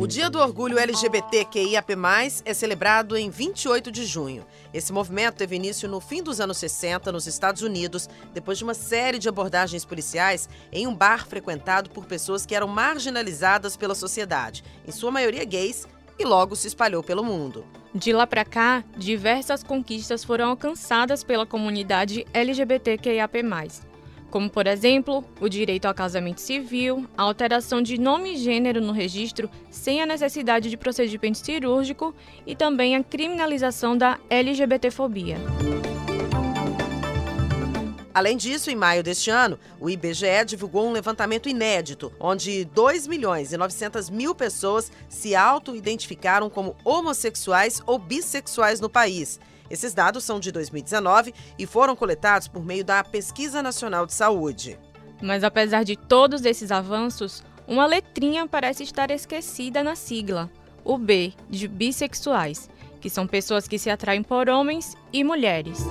O Dia do Orgulho LGBTQIAP+, é celebrado em 28 de junho. Esse movimento teve início no fim dos anos 60, nos Estados Unidos, depois de uma série de abordagens policiais em um bar frequentado por pessoas que eram marginalizadas pela sociedade, em sua maioria gays, e logo se espalhou pelo mundo. De lá para cá, diversas conquistas foram alcançadas pela comunidade LGBTQIAP+, como, por exemplo, o direito ao casamento civil, a alteração de nome e gênero no registro sem a necessidade de procedimento cirúrgico e também a criminalização da LGBTfobia. Além disso, em maio deste ano, o IBGE divulgou um levantamento inédito, onde 2 milhões e 900 mil pessoas se auto-identificaram como homossexuais ou bissexuais no país. Esses dados são de 2019 e foram coletados por meio da Pesquisa Nacional de Saúde. Mas apesar de todos esses avanços, uma letrinha parece estar esquecida na sigla, o B de bissexuais, que são pessoas que se atraem por homens e mulheres.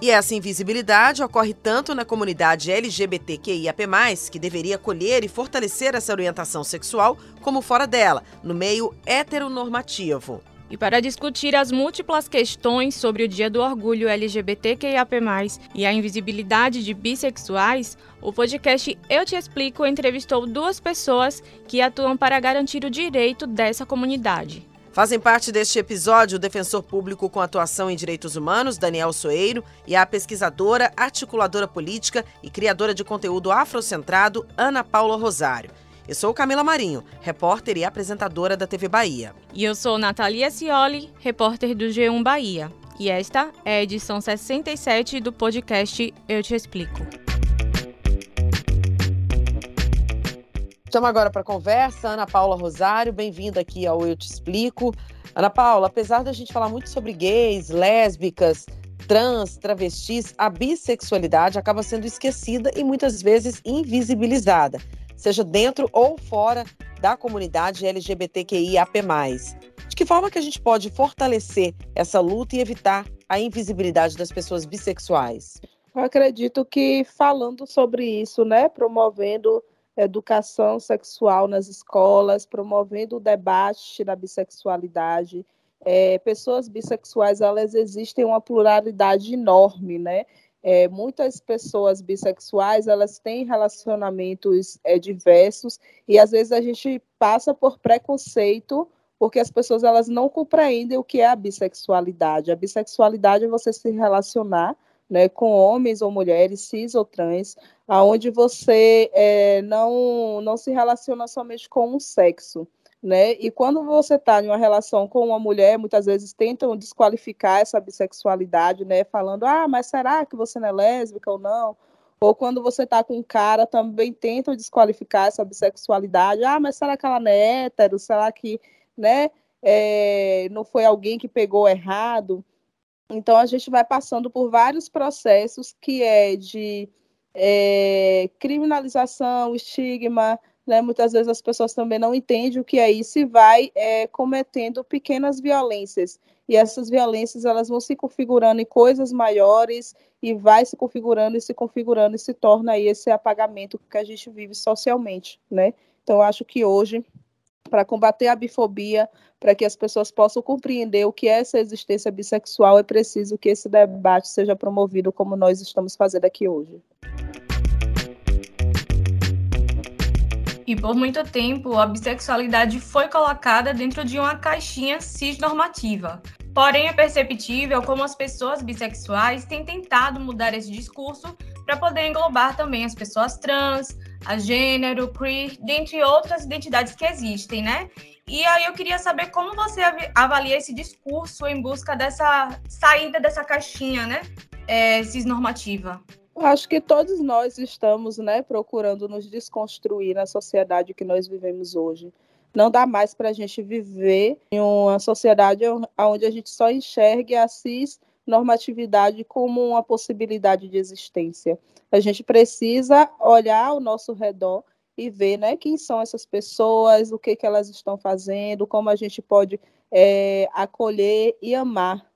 E essa invisibilidade ocorre tanto na comunidade LGBTQIAP+, que deveria acolher e fortalecer essa orientação sexual, como fora dela, no meio heteronormativo. E para discutir as múltiplas questões sobre o Dia do Orgulho LGBTQIAP+, e a invisibilidade de bissexuais, o podcast Eu Te Explico entrevistou duas pessoas que atuam para garantir o direito dessa comunidade. Fazem parte deste episódio o defensor público com atuação em direitos humanos, Daniel Soeiro, e a pesquisadora, articuladora política e criadora de conteúdo afrocentrado, Ana Paula Rosário. Eu sou Camila Marinho, repórter e apresentadora da TV Bahia. E eu sou Natalia Cioli, repórter do G1 Bahia. E esta é a edição 67 do podcast Eu Te Explico. Chamo agora para conversa Ana Paula Rosário, bem-vinda aqui ao Eu Te Explico. Ana Paula, apesar da gente falar muito sobre gays, lésbicas, trans, travestis, a bissexualidade acaba sendo esquecida e muitas vezes invisibilizada seja dentro ou fora da comunidade LGBTQIAP+. De que forma que a gente pode fortalecer essa luta e evitar a invisibilidade das pessoas bissexuais? Eu acredito que falando sobre isso, né, promovendo educação sexual nas escolas, promovendo o debate da bissexualidade, é, pessoas bissexuais elas existem uma pluralidade enorme, né? É, muitas pessoas bissexuais elas têm relacionamentos é, diversos e às vezes a gente passa por preconceito porque as pessoas elas não compreendem o que é a bissexualidade. A bissexualidade é você se relacionar né, com homens ou mulheres, cis ou trans, aonde você é, não, não se relaciona somente com um sexo né? E quando você está em uma relação com uma mulher, muitas vezes tentam desqualificar essa bissexualidade, né? Falando, ah, mas será que você não é lésbica ou não? Ou quando você está com um cara, também tentam desqualificar essa bissexualidade. Ah, mas será que ela não é hétero? Será que, né? É, não foi alguém que pegou errado? Então a gente vai passando por vários processos que é de é, criminalização, estigma, né? Muitas vezes as pessoas também não entendem o que é isso e vai é, cometendo pequenas violências. E essas violências elas vão se configurando em coisas maiores e vai se configurando e se configurando e se torna aí esse apagamento que a gente vive socialmente, né? Então acho que hoje para combater a bifobia, para que as pessoas possam compreender o que é essa existência bissexual, é preciso que esse debate seja promovido como nós estamos fazendo aqui hoje. E por muito tempo, a bissexualidade foi colocada dentro de uma caixinha cisnormativa. Porém, é perceptível como as pessoas bissexuais têm tentado mudar esse discurso para poder englobar também as pessoas trans, a gênero, queer, dentre outras identidades que existem, né? E aí eu queria saber como você avalia esse discurso em busca dessa saída dessa caixinha, né, é, cisnormativa. Acho que todos nós estamos né, procurando nos desconstruir na sociedade que nós vivemos hoje. Não dá mais para a gente viver em uma sociedade onde a gente só enxergue a cis normatividade como uma possibilidade de existência. A gente precisa olhar ao nosso redor e ver né, quem são essas pessoas, o que, que elas estão fazendo, como a gente pode é, acolher e amar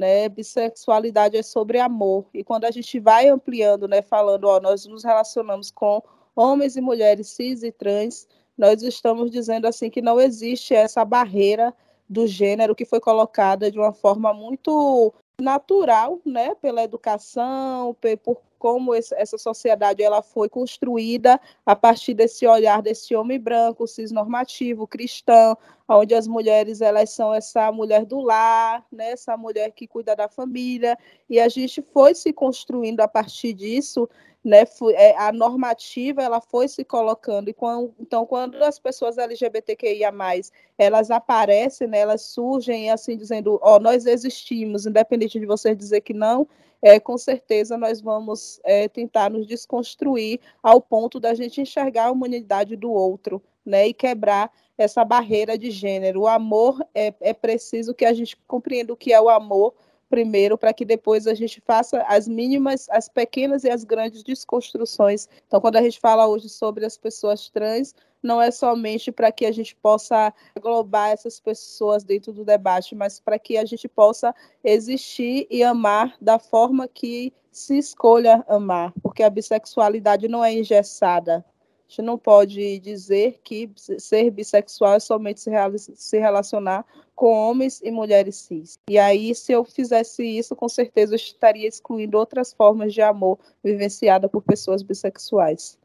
né? Bissexualidade é sobre amor. E quando a gente vai ampliando, né, falando, ó, nós nos relacionamos com homens e mulheres cis e trans, nós estamos dizendo assim que não existe essa barreira do gênero que foi colocada de uma forma muito natural, né, pela educação, por como essa sociedade ela foi construída a partir desse olhar desse homem branco, cisnormativo, cristão, onde as mulheres elas são essa mulher do lar, né, essa mulher que cuida da família, e a gente foi se construindo a partir disso né, é, a normativa ela foi se colocando e quando, então quando as pessoas LGBTQIA+, elas aparecem, né, elas surgem assim dizendo, ó, oh, nós existimos, independente de você dizer que não, é, com certeza nós vamos é, tentar nos desconstruir ao ponto da gente enxergar a humanidade do outro, né, e quebrar essa barreira de gênero. O amor é, é preciso que a gente compreenda o que é o amor primeiro, para que depois a gente faça as mínimas, as pequenas e as grandes desconstruções. Então, quando a gente fala hoje sobre as pessoas trans, não é somente para que a gente possa englobar essas pessoas dentro do debate, mas para que a gente possa existir e amar da forma que se escolha amar, porque a bissexualidade não é engessada, a gente não pode dizer que ser bissexual é somente se relacionar com homens e mulheres cis. E aí, se eu fizesse isso, com certeza eu estaria excluindo outras formas de amor vivenciada por pessoas bissexuais.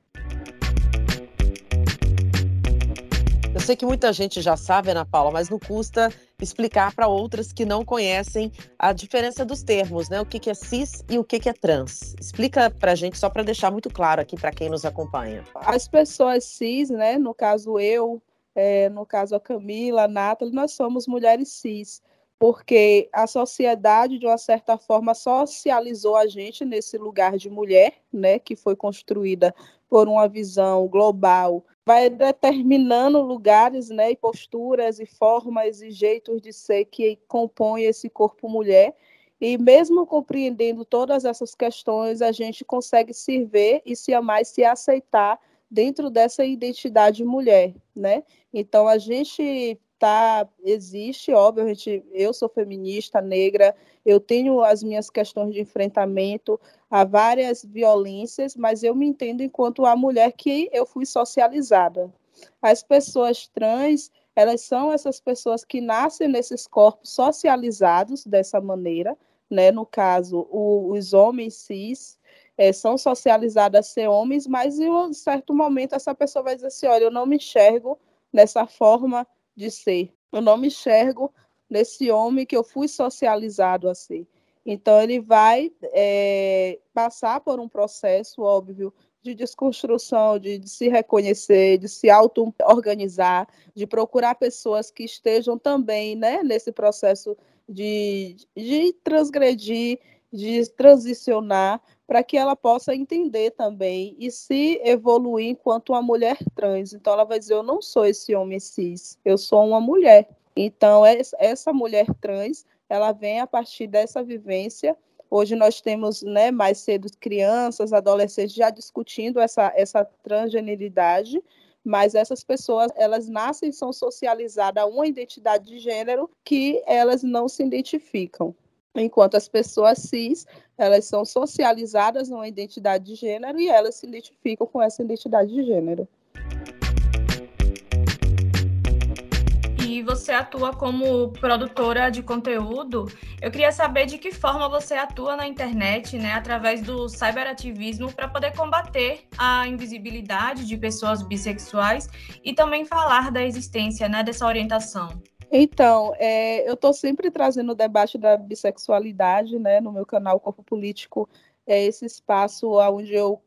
Eu sei que muita gente já sabe, Ana Paula, mas não custa explicar para outras que não conhecem a diferença dos termos, né? O que, que é cis e o que, que é trans. Explica para a gente, só para deixar muito claro aqui para quem nos acompanha. As pessoas cis, né? No caso eu, é, no caso a Camila, a Nathalie, nós somos mulheres cis porque a sociedade, de uma certa forma, socializou a gente nesse lugar de mulher, né, que foi construída por uma visão global vai determinando lugares, né, e posturas e formas e jeitos de ser que compõem esse corpo mulher. E mesmo compreendendo todas essas questões, a gente consegue se ver e se amar e se aceitar dentro dessa identidade mulher, né? Então a gente tá existe, óbvio, a gente, eu sou feminista negra, eu tenho as minhas questões de enfrentamento a várias violências, mas eu me entendo enquanto a mulher que eu fui socializada. As pessoas trans, elas são essas pessoas que nascem nesses corpos socializados dessa maneira, né? No caso, o, os homens cis é, são socializados a ser homens, mas em um certo momento essa pessoa vai dizer assim, olha, eu não me enxergo nessa forma de ser. Eu não me enxergo nesse homem que eu fui socializado a ser. Então, ele vai é, passar por um processo, óbvio, de desconstrução, de, de, se reconhecer, de se auto-organizar, de procurar pessoas que estejam também né, nesse processo de, de transgredir, de transicionar, para que ela possa entender também e se evoluir enquanto uma mulher trans. Então, ela vai dizer: Eu não sou esse homem cis, eu sou uma mulher. Então, essa mulher trans, ela vem a partir dessa vivência. Hoje nós temos né, mais cedo crianças, adolescentes já discutindo essa, essa transgeneridade, mas essas pessoas elas nascem são socializadas a uma identidade de gênero que elas não se identificam. Enquanto as pessoas cis, elas são socializadas numa identidade de gênero e elas se identificam com essa identidade de gênero. E você atua como produtora de conteúdo. Eu queria saber de que forma você atua na internet, né, através do cyberativismo, para poder combater a invisibilidade de pessoas bissexuais e também falar da existência né, dessa orientação. Então, é, eu estou sempre trazendo o debate da bissexualidade, né, no meu canal Corpo Político, é esse espaço onde eu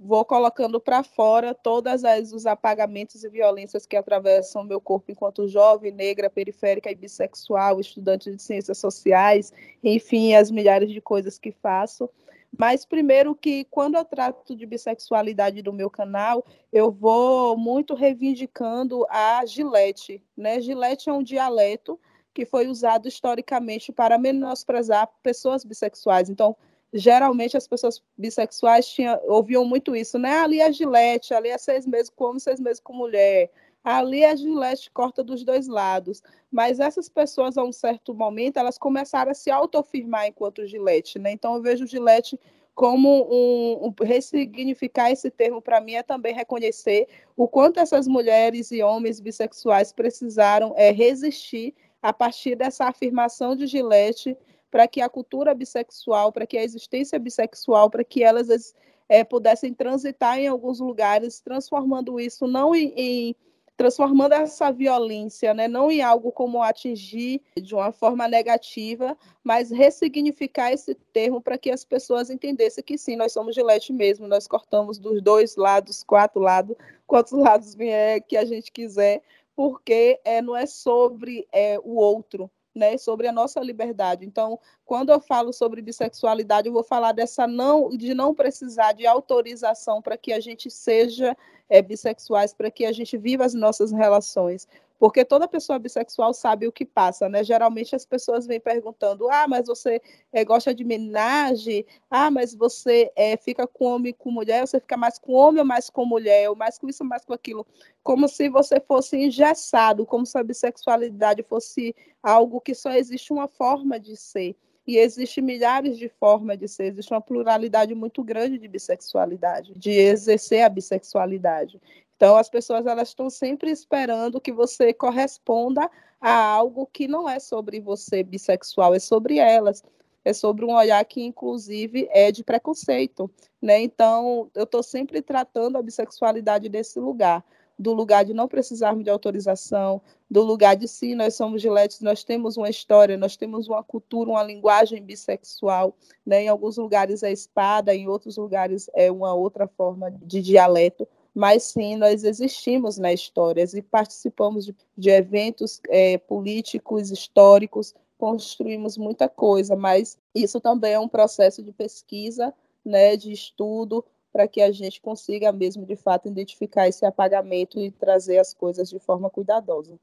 vou colocando para fora todas as os apagamentos e violências que atravessam meu corpo enquanto jovem, negra, periférica e bissexual, estudante de ciências sociais, enfim, as milhares de coisas que faço. Mas primeiro que quando eu trato de bissexualidade do meu canal, eu vou muito reivindicando a Gilete, né? Gilete é um dialeto que foi usado historicamente para menosprezar pessoas bissexuais. Então, geralmente as pessoas bissexuais ouviam muito isso, né? Ali é Gilete, ali é seis meses com homem, seis meses com mulher. Ali a Gillette corta dos dois lados. Mas essas pessoas, a um certo momento, elas começaram a se autoafirmar enquanto Gillette, né? Então eu vejo Gillette como um, um ressignificar esse termo para mim é também reconhecer o quanto essas mulheres e homens bissexuais precisaram é, resistir a partir dessa afirmação de Gillette para que a cultura bissexual, para que a existência bissexual, para que elas é, pudessem transitar em alguns lugares, transformando isso não em, em transformando essa violência, né, não em algo como atingir de uma forma negativa, mas ressignificar esse termo para que as pessoas entendessem que sim, nós somos gilete mesmo, nós cortamos dos dois lados, quatro lados, quantos lados vier que a gente quiser, porque é, não é sobre é, o outro, né, sobre a nossa liberdade. Então, quando eu falo sobre bissexualidade, eu vou falar dessa não de não precisar de autorização para que a gente seja é, bissexuais, para que a gente viva as nossas relações. Porque toda pessoa bissexual sabe o que passa, né? Geralmente as pessoas vêm perguntando: ah, mas você é, gosta de menagem? Ah, mas você é, fica com homem com mulher? Você fica mais com homem ou mais com mulher? Ou mais com isso ou mais com aquilo? Como se você fosse engessado, como se a bissexualidade fosse algo que só existe uma forma de ser. E existe milhares de formas de ser, existe uma pluralidade muito grande de bissexualidade, de exercer a bissexualidade. Então, as pessoas elas estão sempre esperando que você corresponda a algo que não é sobre você bissexual, é sobre elas. É sobre um olhar que, inclusive, é de preconceito. Né? Então, eu estou sempre tratando a bissexualidade desse lugar do lugar de não precisarmos de autorização, do lugar de sim, nós somos giletes, nós temos uma história, nós temos uma cultura, uma linguagem bissexual, né? em alguns lugares é espada, em outros lugares é uma outra forma de dialeto, mas sim, nós existimos na história e participamos de, de eventos é, políticos, históricos, construímos muita coisa, mas isso também é um processo de pesquisa, né, de estudo, para que a gente consiga mesmo, de fato, identificar esse apagamento e trazer as coisas de forma cuidadosa.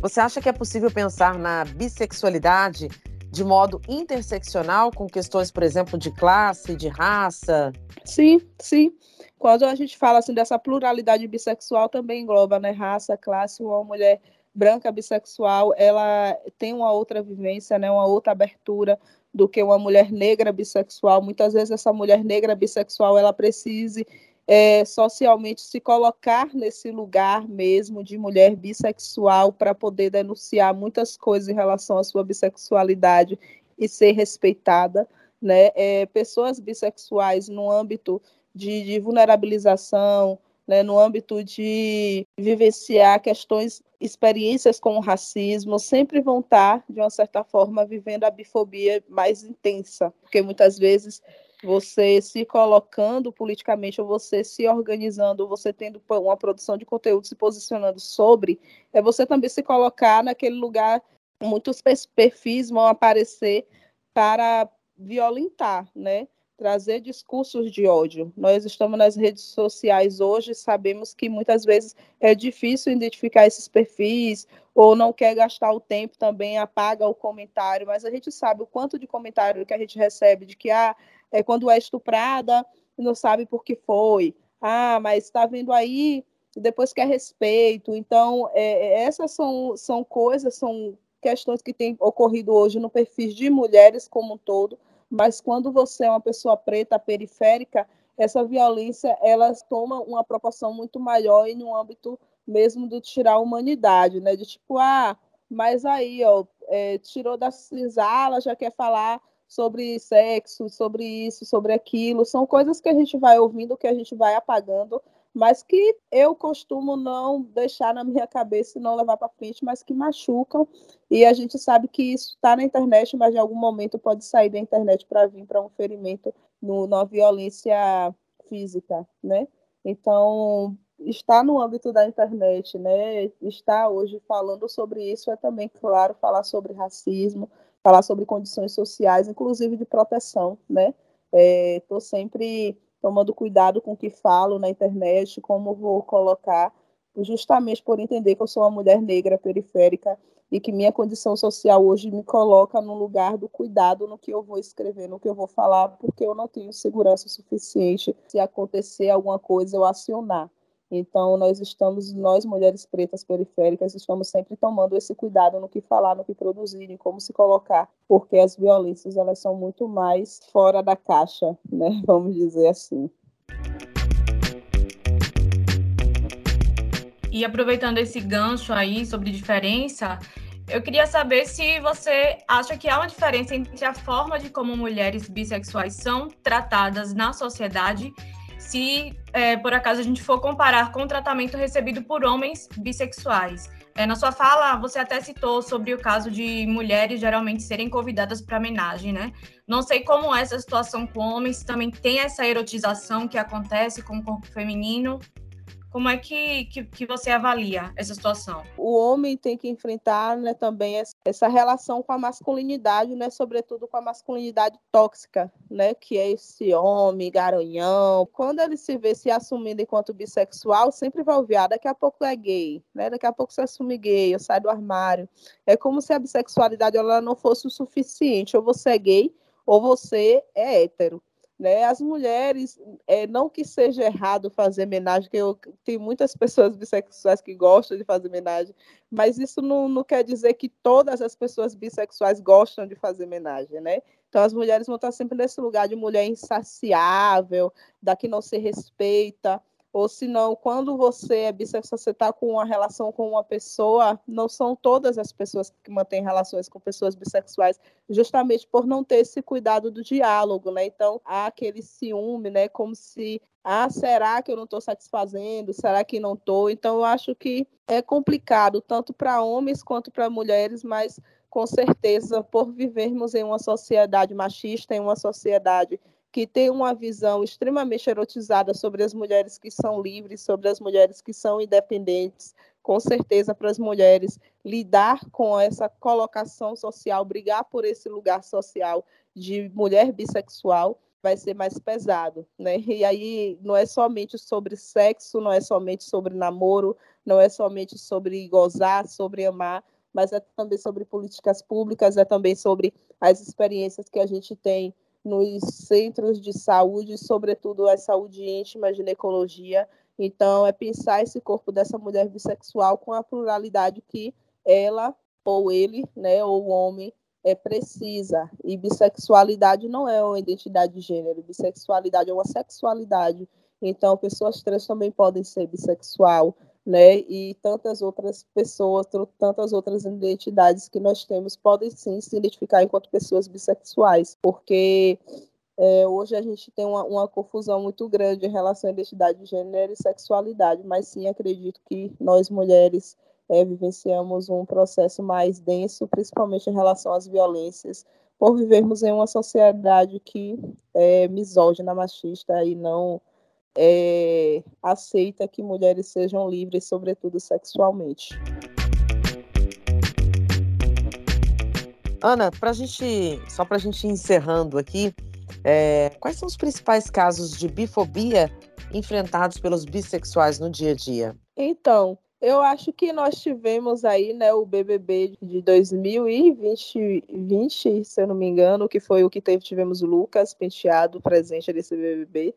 Você acha que é possível pensar na bissexualidade de modo interseccional com questões, por exemplo, de classe, de raça? Sim, sim. Quando a gente fala assim dessa pluralidade bissexual, também engloba né, raça, classe, uma mulher branca bissexual, ela tem uma outra vivência, né, uma outra abertura do que uma mulher negra bissexual. Muitas vezes essa mulher negra bissexual ela precise é, socialmente se colocar nesse lugar mesmo de mulher bissexual para poder denunciar muitas coisas em relação à sua bissexualidade e ser respeitada. Né? É, pessoas bissexuais no âmbito de, de vulnerabilização, né, no âmbito de vivenciar questões, experiências com o racismo, sempre vão estar, de uma certa forma, vivendo a bifobia mais intensa, porque muitas vezes você se colocando politicamente, ou você se organizando, ou você tendo uma produção de conteúdo se posicionando sobre, é você também se colocar naquele lugar, muitos perfis vão aparecer para violentar, né? trazer discursos de ódio. Nós estamos nas redes sociais hoje, sabemos que muitas vezes é difícil identificar esses perfis, ou não quer gastar o tempo também, apaga o comentário, mas a gente sabe o quanto de comentário que a gente recebe de que ah, é quando é estuprada, não sabe por que foi. Ah, mas está vindo aí, depois quer respeito. Então, é, é, essas são, são coisas, são questões que têm ocorrido hoje no perfil de mulheres como um todo, mas quando você é uma pessoa preta, periférica, essa violência ela toma uma proporção muito maior e no âmbito mesmo de tirar a humanidade, né? De tipo, ah, mas aí, ó, é, tirou da senzala, já quer falar sobre sexo, sobre isso, sobre aquilo. São coisas que a gente vai ouvindo, que a gente vai apagando, mas que eu costumo não deixar na minha cabeça e não levar para frente, mas que machucam. E a gente sabe que isso está na internet, mas em algum momento pode sair da internet para vir para um ferimento no, na violência física, né? Então, está no âmbito da internet, né? Estar hoje falando sobre isso é também, claro, falar sobre racismo, falar sobre condições sociais, inclusive de proteção, né? Estou é, sempre tomando cuidado com o que falo na internet, como vou colocar, justamente por entender que eu sou uma mulher negra periférica e que minha condição social hoje me coloca no lugar do cuidado no que eu vou escrever, no que eu vou falar, porque eu não tenho segurança suficiente se acontecer alguma coisa eu acionar. Então, nós estamos, nós mulheres pretas periféricas, estamos sempre tomando esse cuidado no que falar, no que produzir, em como se colocar, porque as violências elas são muito mais fora da caixa, né? Vamos dizer assim. E aproveitando esse gancho aí sobre diferença, eu queria saber se você acha que há uma diferença entre a forma de como mulheres bissexuais são tratadas na sociedade, se é, por acaso a gente for comparar com o tratamento recebido por homens bissexuais. É, na sua fala, você até citou sobre o caso de mulheres geralmente serem convidadas para homenagem, né? Não sei como é essa situação com homens, também tem essa erotização que acontece com o corpo feminino. Como é que, que, que, você avalia essa situação? O homem tem que enfrentar né, também essa relação com a masculinidade, né, sobretudo com a masculinidade tóxica, né, que é esse homem garanhão. Quando ele se vê se assumindo enquanto bissexual, sempre vai ouvir, ah, daqui a pouco é gay, né, daqui a pouco você assume gay, eu saio do armário. É como se a bissexualidade ela não fosse o suficiente, ou você é gay ou você é hétero. Né? As mulheres, é, não que seja errado fazer homenagem, que eu tenho muitas pessoas bissexuais que gostam de fazer homenagem, mas isso não, não quer dizer que todas as pessoas bissexuais gostam de fazer homenagem, né? Então as mulheres vão estar sempre nesse lugar de mulher insaciável, da que não se respeita, ou se não, quando você é bissexual, você está com uma relação com uma pessoa, não são todas as pessoas que mantêm relações com pessoas bissexuais, justamente por não ter esse cuidado do diálogo, né? Então, há aquele ciúme, né? Como se, ah, será que eu não estou satisfazendo? Será que não estou? Então, eu acho que é complicado, tanto para homens quanto para mulheres, mas com certeza, por vivermos em uma sociedade machista, em uma sociedade que tem uma visão extremamente erotizada sobre as mulheres que são livres, sobre as mulheres que são independentes. Com certeza, para as mulheres lidar com essa colocação social, brigar por esse lugar social de mulher bissexual, vai ser mais pesado, né? E aí não é somente sobre sexo, não é somente sobre namoro, não é somente sobre gozar, sobre amar, mas é também sobre políticas públicas, é também sobre as experiências que a gente tem nos centros de saúde, sobretudo a saúde íntima, ginecologia. Então, é pensar esse corpo dessa mulher bissexual com a pluralidade que ela ou ele, né, ou o homem, é precisa. E bissexualidade não é uma identidade de gênero, bissexualidade é uma sexualidade. Então, pessoas trans também podem ser bissexual, né? E tantas outras pessoas, tantas outras identidades que nós temos podem sim se identificar enquanto pessoas bissexuais, porque é, hoje a gente tem uma, uma, confusão muito grande em relação à identidade de gênero e sexualidade, mas sim acredito que nós mulheres é, vivenciamos um processo mais denso, principalmente em relação às violências, por vivermos em uma sociedade que é misógina, machista e não é, aceita que mulheres sejam livres, sobretudo sexualmente. Ana, para gente, só para a gente ir encerrando aqui, é, quais são os principais casos de bifobia enfrentados pelos bissexuais no dia a dia? Então, eu acho que nós tivemos aí, né, o BBB de 2020, 20, se eu não me engano, que foi o que teve, tivemos o Lucas Penteado presente nesse BBB,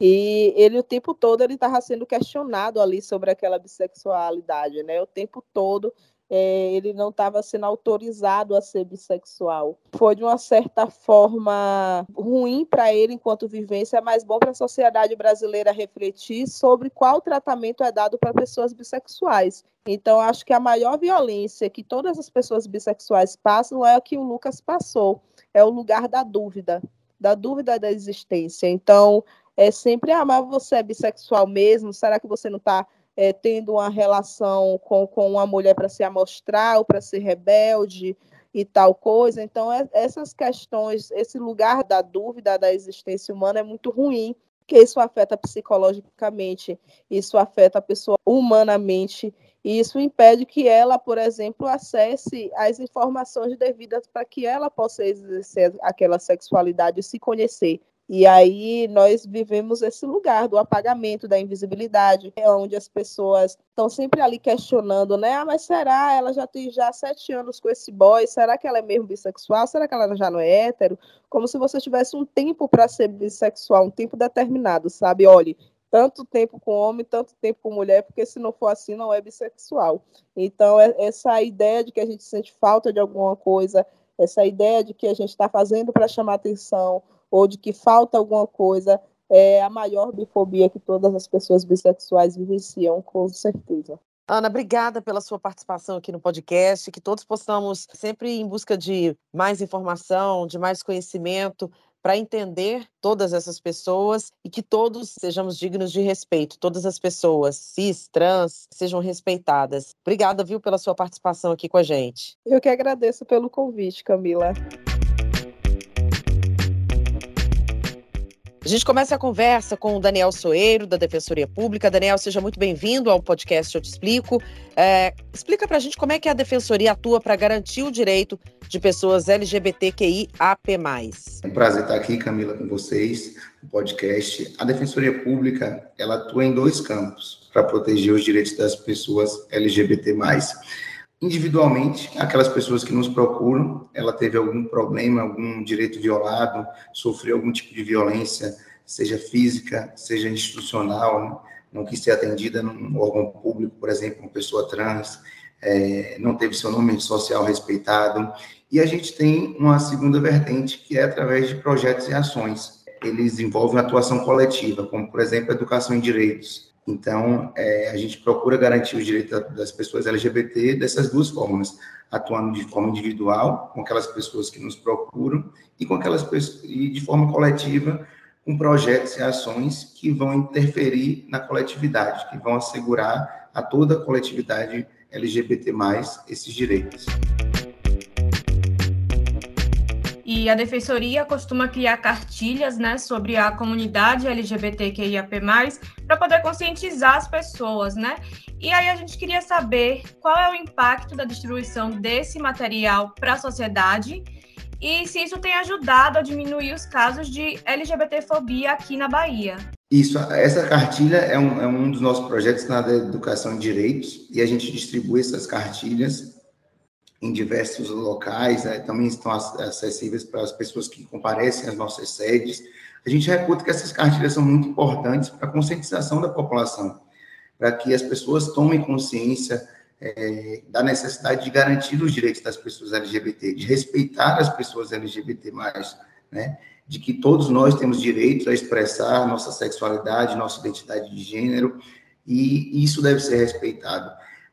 e ele o tempo todo ele estava sendo questionado ali sobre aquela bissexualidade, né? O tempo todo é, ele não estava sendo autorizado a ser bissexual. Foi de uma certa forma ruim para ele enquanto vivência, mas bom para a sociedade brasileira refletir sobre qual tratamento é dado para pessoas bissexuais. Então, acho que a maior violência que todas as pessoas bissexuais passam é a que o Lucas passou, é o lugar da dúvida, da dúvida da existência. Então, é sempre, ah, mas você é bissexual mesmo? Será que você não está é, tendo uma relação com, com uma mulher para se amostrar ou para ser rebelde e tal coisa? Então, é, essas questões, esse lugar da dúvida da existência humana é muito ruim, que isso afeta psicologicamente, isso afeta a pessoa humanamente, e isso impede que ela, por exemplo, acesse as informações devidas para que ela possa exercer aquela sexualidade e se conhecer E aí nós vivemos esse lugar do apagamento, da invisibilidade, é onde as pessoas estão sempre ali questionando, né? Ah, mas será? Ela já tem já sete anos com esse boy, será que ela é mesmo bissexual? Será que ela já não é hétero? Como se você tivesse um tempo para ser bissexual, um tempo determinado, sabe? Olhe, tanto tempo com homem, tanto tempo com mulher, porque se não for assim, não é bissexual. Então, é, essa ideia de que a gente sente falta de alguma coisa, essa ideia de que a gente está fazendo para chamar atenção, ou de que falta alguma coisa, é a maior bifobia que todas as pessoas bissexuais vivenciam, com certeza. Ana, obrigada pela sua participação aqui no podcast, que todos possamos sempre em busca de mais informação, de mais conhecimento, para entender todas essas pessoas e que todos sejamos dignos de respeito, todas as pessoas, cis, trans, sejam respeitadas. Obrigada, viu, pela sua participação aqui com a gente. Eu que agradeço pelo convite, Camila. Gente começa a conversa com o Daniel Soeiro, da Defensoria Pública. Daniel, seja muito bem-vindo ao podcast Eu Te Explico. É, explica para a gente como é que a Defensoria atua para garantir o direito de pessoas LGBTQIAP+. É um prazer estar aqui, Camila, com vocês no podcast. A Defensoria Pública ela atua em dois campos para proteger os direitos das pessoas LGBT+. Individualmente, aquelas pessoas que nos procuram, ela teve algum problema, algum direito violado, sofreu algum tipo de violência, seja física, seja institucional, né? não quis ser atendida num órgão público, por exemplo, uma pessoa trans, é, não teve seu nome social respeitado. E a gente tem uma segunda vertente, que é através de projetos e ações. Eles envolvem atuação coletiva, como, por exemplo, educação em direitos, então, é, a gente procura garantir os direitos das pessoas LGBT dessas duas formas, atuando de forma individual, com aquelas pessoas que nos procuram, e com aquelas pessoas, e de forma coletiva, com projetos e ações que vão interferir na coletividade, que vão assegurar a toda a coletividade LGBT+, esses direitos. E a defensoria costuma criar cartilhas né, sobre a comunidade LGBTQIAP+, para poder conscientizar as pessoas, né? E aí a gente queria saber qual é o impacto da distribuição desse material para a sociedade e se isso tem ajudado a diminuir os casos de LGBTfobia aqui na Bahia. Isso, essa cartilha é um, é um dos nossos projetos na educação em direitos e a gente distribui essas cartilhas em diversos locais, né, também estão acessíveis para as pessoas que comparecem às nossas sedes. A gente reputa que essas cartilhas são muito importantes para a conscientização da população, para que as pessoas tomem consciência é, da necessidade de garantir os direitos das pessoas LGBT, de respeitar as pessoas LGBT+, né, de que todos nós temos direito a expressar nossa sexualidade, nossa identidade de gênero, e isso deve ser respeitado.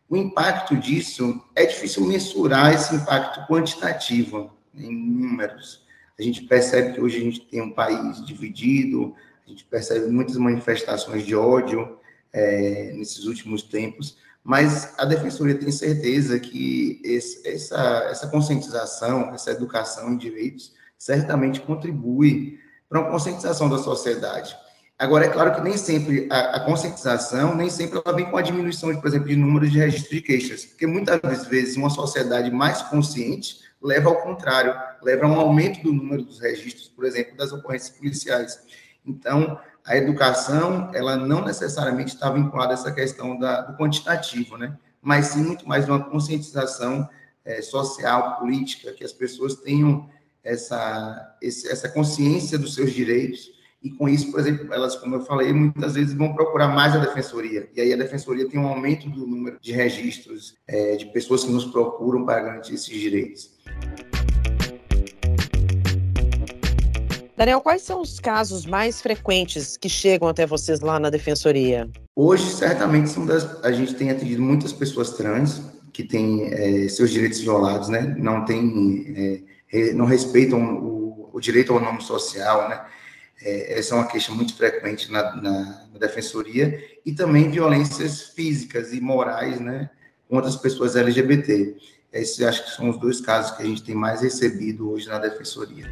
O impacto disso é difícil mensurar esse impacto quantitativo em números. A gente percebe que hoje a gente tem um país dividido, a gente percebe muitas manifestações de ódio é, nesses últimos tempos, mas a defensoria tem certeza que esse, essa, essa conscientização, essa educação em direitos, certamente contribui para uma conscientização da sociedade. Agora, é claro que nem sempre a, a, conscientização, nem sempre ela vem com a diminuição, de, por exemplo, de número de registros de queixas, porque muitas vezes uma sociedade mais consciente leva ao contrário, leva a um aumento do número dos registros, por exemplo, das ocorrências policiais. Então, a educação, ela não necessariamente está vinculada a essa questão da, do quantitativo, né? mas sim muito mais uma conscientização é, social, política, que as pessoas tenham essa, essa consciência dos seus direitos, e com isso, por exemplo, elas, como eu falei, muitas vezes vão procurar mais a defensoria, e aí a defensoria tem um aumento do número de registros é, de pessoas que nos procuram para garantir esses direitos. Daniel, quais são os casos mais frequentes que chegam até vocês lá na defensoria? Hoje, certamente, são das, a gente tem atendido muitas pessoas trans que têm é, seus direitos violados, né? Não tem, é, não respeitam o, o direito ao nome social, né? Essa é uma queixa muito frequente na, na, na, defensoria, e também violências físicas e morais, né, contra as pessoas LGBT. Esses acho que são os dois casos que a gente tem mais recebido hoje na defensoria.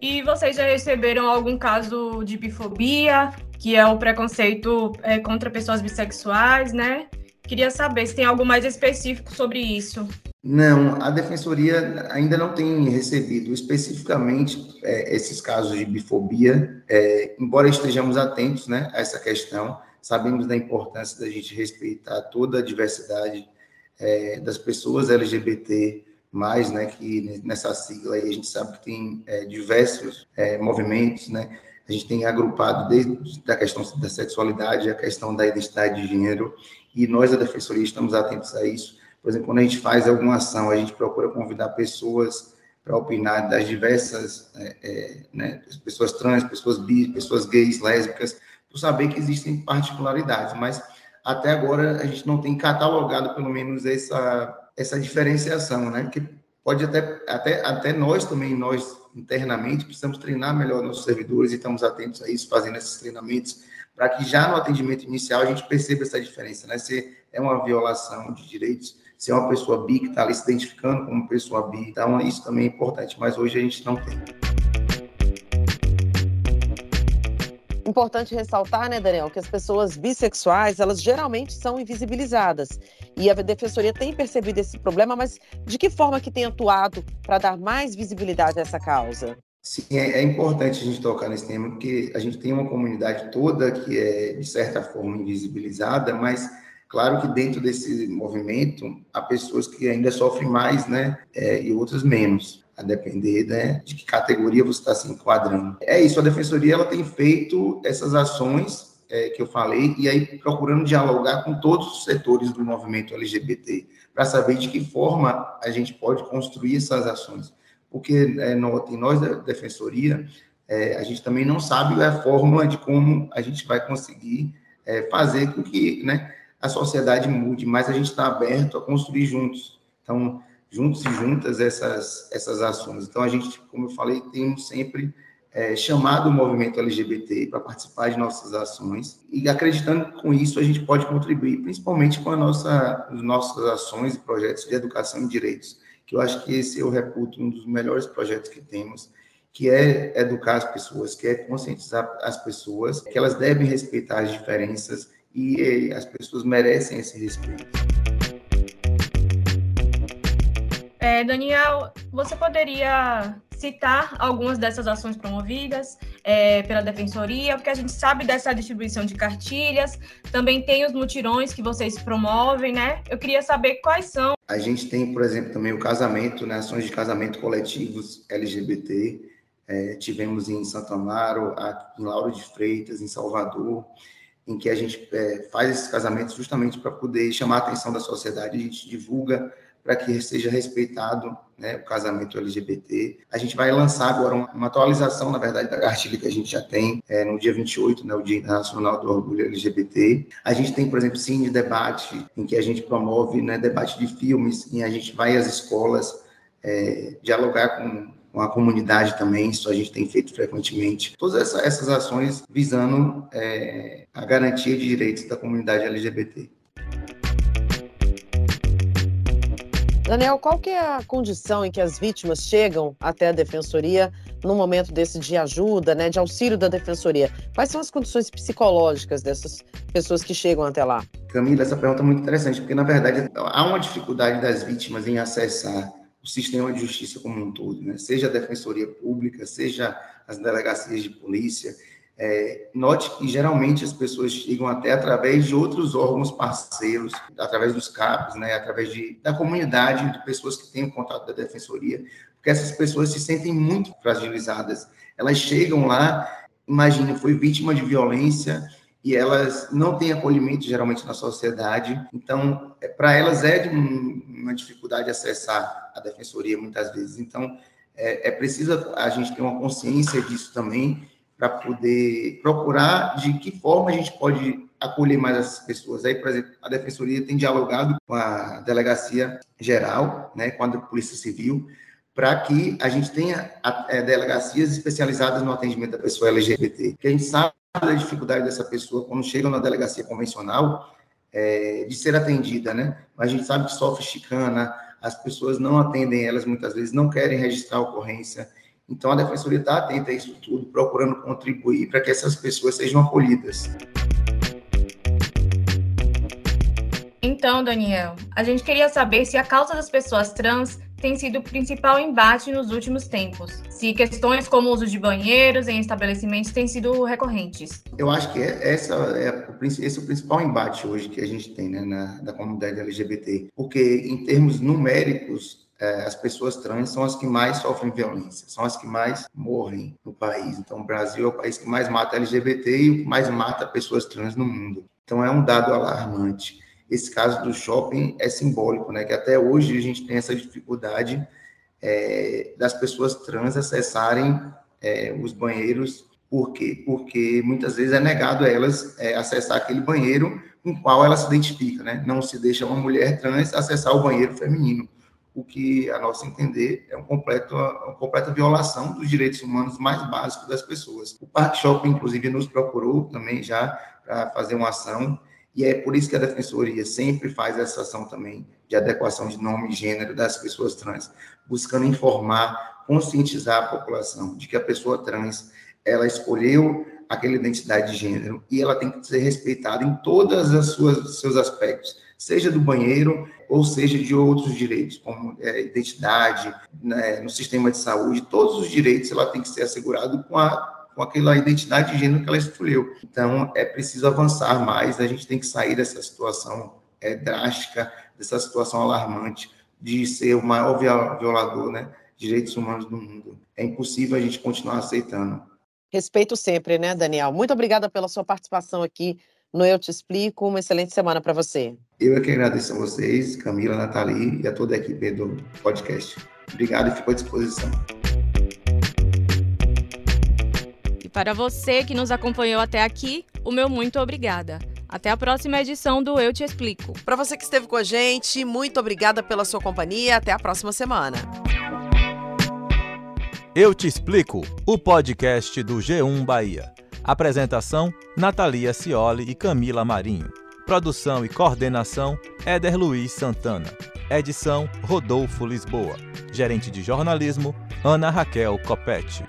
E vocês já receberam algum caso de bifobia, que é o preconceito é, contra pessoas bissexuais, né? Queria saber se tem algo mais específico sobre isso. Não, a defensoria ainda não tem recebido especificamente é, esses casos de bifobia, é, embora estejamos atentos né, a essa questão, sabemos da importância da gente respeitar toda a diversidade é, das pessoas LGBT, mais, né, que nessa sigla aí a gente sabe que tem é, diversos é, movimentos, né, a gente tem agrupado desde a questão da sexualidade, a questão da identidade de gênero, e nós da Defensoria estamos atentos a isso. Por exemplo, quando a gente faz alguma ação, a gente procura convidar pessoas para opinar das diversas, é, é, né, pessoas trans, pessoas bi, pessoas gays, lésbicas, por saber que existem particularidades, mas até agora a gente não tem catalogado pelo menos essa, essa diferenciação, né? Que pode até, até, até nós também, nós internamente, precisamos treinar melhor nossos servidores e estamos atentos a isso, fazendo esses treinamentos, para que já no atendimento inicial a gente perceba essa diferença, né? Se é uma violação de direitos, se é uma pessoa bi que está ali se identificando como pessoa bi, então isso também é importante, mas hoje a gente não tem. Importante ressaltar, né, Daniel, que as pessoas bissexuais, elas geralmente são invisibilizadas. E a Defensoria tem percebido esse problema, mas de que forma que tem atuado para dar mais visibilidade a essa causa? Sim, é, é, importante a gente tocar nesse tema, porque a gente tem uma comunidade toda que é, de certa forma, invisibilizada, mas claro que dentro desse movimento há pessoas que ainda sofrem mais, né, é, e outras menos a depender né, de que categoria você está se enquadrando. É isso, a defensoria ela tem feito essas ações é, que eu falei e aí procurando dialogar com todos os setores do movimento LGBT para saber de que forma a gente pode construir essas ações, porque é, notem nós da defensoria é, a gente também não sabe a forma de como a gente vai conseguir é, fazer com que né, a sociedade mude, mas a gente está aberto a construir juntos. Então juntos e juntas essas, essas ações. Então, a gente, como eu falei, temos sempre é, chamado o movimento LGBT para participar de nossas ações e acreditando que com isso a gente pode contribuir, principalmente com a nossa, as nossas ações e projetos de educação e direitos, que eu acho que esse eu reputo um dos melhores projetos que temos, que é educar as pessoas, que é conscientizar as pessoas que elas devem respeitar as diferenças e as pessoas merecem esse respeito. É, Daniel, você poderia citar algumas dessas ações promovidas é, pela Defensoria, porque a gente sabe dessa distribuição de cartilhas, também tem os mutirões que vocês promovem, né? Eu queria saber quais são. A gente tem, por exemplo, também o casamento, né? ações de casamento coletivos LGBT. É, tivemos em Santo Amaro, em Lauro de Freitas, em Salvador, em que a gente é, faz esses casamentos justamente para poder chamar a atenção da sociedade, a gente divulga para que seja respeitado né, o casamento LGBT. A gente vai lançar agora uma, uma, atualização, na verdade, da cartilha que a gente já tem é, no dia 28, né, o Dia Internacional do Orgulho LGBT. A gente tem, por exemplo, Cine Debate, em que a gente promove né, debate de filmes, e a gente vai às escolas é, dialogar com, com a comunidade também, isso a gente tem feito frequentemente. Todas essa, essas ações visando é, a garantia de direitos da comunidade LGBT. Daniel, qual que é a condição em que as vítimas chegam até a defensoria no momento desse de ajuda, né, de auxílio da defensoria? Quais são as condições psicológicas dessas pessoas que chegam até lá? Camila, essa pergunta é muito interessante, porque na verdade há uma dificuldade das vítimas em acessar o sistema de justiça como um todo, né? seja a defensoria pública, seja as delegacias de polícia. É, note que geralmente as pessoas chegam até através de outros órgãos parceiros, através dos CAPs, né, através de, da comunidade, de pessoas que têm o contato da defensoria, porque essas pessoas se sentem muito fragilizadas. Elas chegam lá, imagine, foi vítima de violência e elas não têm acolhimento geralmente na sociedade, então é, para elas é um, uma dificuldade acessar a defensoria muitas vezes. Então é, é preciso a gente ter uma consciência disso também para poder procurar de que forma a gente pode acolher mais essas pessoas. Aí, por exemplo, a Defensoria tem dialogado com a Delegacia Geral, né, com a Polícia Civil, para que a gente tenha é, delegacias especializadas no atendimento da pessoa LGBT. Porque a gente sabe da dificuldade dessa pessoa quando chega na delegacia convencional é, de ser atendida, né? Mas a gente sabe que sofre chicana, as pessoas não atendem elas muitas vezes, não querem registrar a ocorrência. Então, a Defensoria está atenta a isso tudo, procurando contribuir para que essas pessoas sejam acolhidas. Então, Daniel, a gente queria saber se a causa das pessoas trans tem sido o principal embate nos últimos tempos. Se questões como o uso de banheiros em estabelecimentos têm sido recorrentes. Eu acho que essa é esse é o principal embate hoje que a gente tem né, na da comunidade LGBT, porque em termos numéricos é, as pessoas trans são as que mais sofrem violência, são as que mais morrem no país. Então, o Brasil é o país que mais mata LGBT e mais mata pessoas trans no mundo. Então, é um dado alarmante esse caso do shopping é simbólico, né? Que até hoje a gente tem essa dificuldade é, das pessoas trans acessarem é, os banheiros. Por quê? Porque muitas vezes é negado a elas é, acessar aquele banheiro com o qual ela se identifica, né? Não se deixa uma mulher trans acessar o banheiro feminino, o que, a nosso entender, é um completo, uma completa violação dos direitos humanos mais básicos das pessoas. O Parque Shopping, inclusive, nos procurou também já para fazer uma ação e é por isso que a Defensoria sempre faz essa ação também de adequação de nome e gênero das pessoas trans, buscando informar, conscientizar a população de que a pessoa trans, ela escolheu aquela identidade de gênero e ela tem que ser respeitada em todas as suas seus aspectos, seja do banheiro ou seja de outros direitos, como é, identidade, né, no sistema de saúde, todos os direitos ela tem que ser assegurado com a com aquela identidade de gênero que ela escolheu. Então, é preciso avançar mais, a gente tem que sair dessa situação é, drástica, dessa situação alarmante de ser o maior violador né, de direitos humanos do mundo. É impossível a gente continuar aceitando. Respeito sempre, né, Daniel? Muito obrigada pela sua participação aqui no Eu Te Explico. Uma excelente semana para você. Eu é que agradeço a vocês, Camila, Nathalie e a toda a equipe do podcast. Obrigado e fico à disposição. Para você que nos acompanhou até aqui, o meu muito obrigada. Até a próxima edição do Eu Te Explico. Para você que esteve com a gente, muito obrigada pela sua companhia. Até a próxima semana. Eu Te Explico, o podcast do G1 Bahia. Apresentação: Natalia Cioli e Camila Marinho. Produção e coordenação: Éder Luiz Santana. Edição: Rodolfo Lisboa. Gerente de jornalismo: Ana Raquel Copete.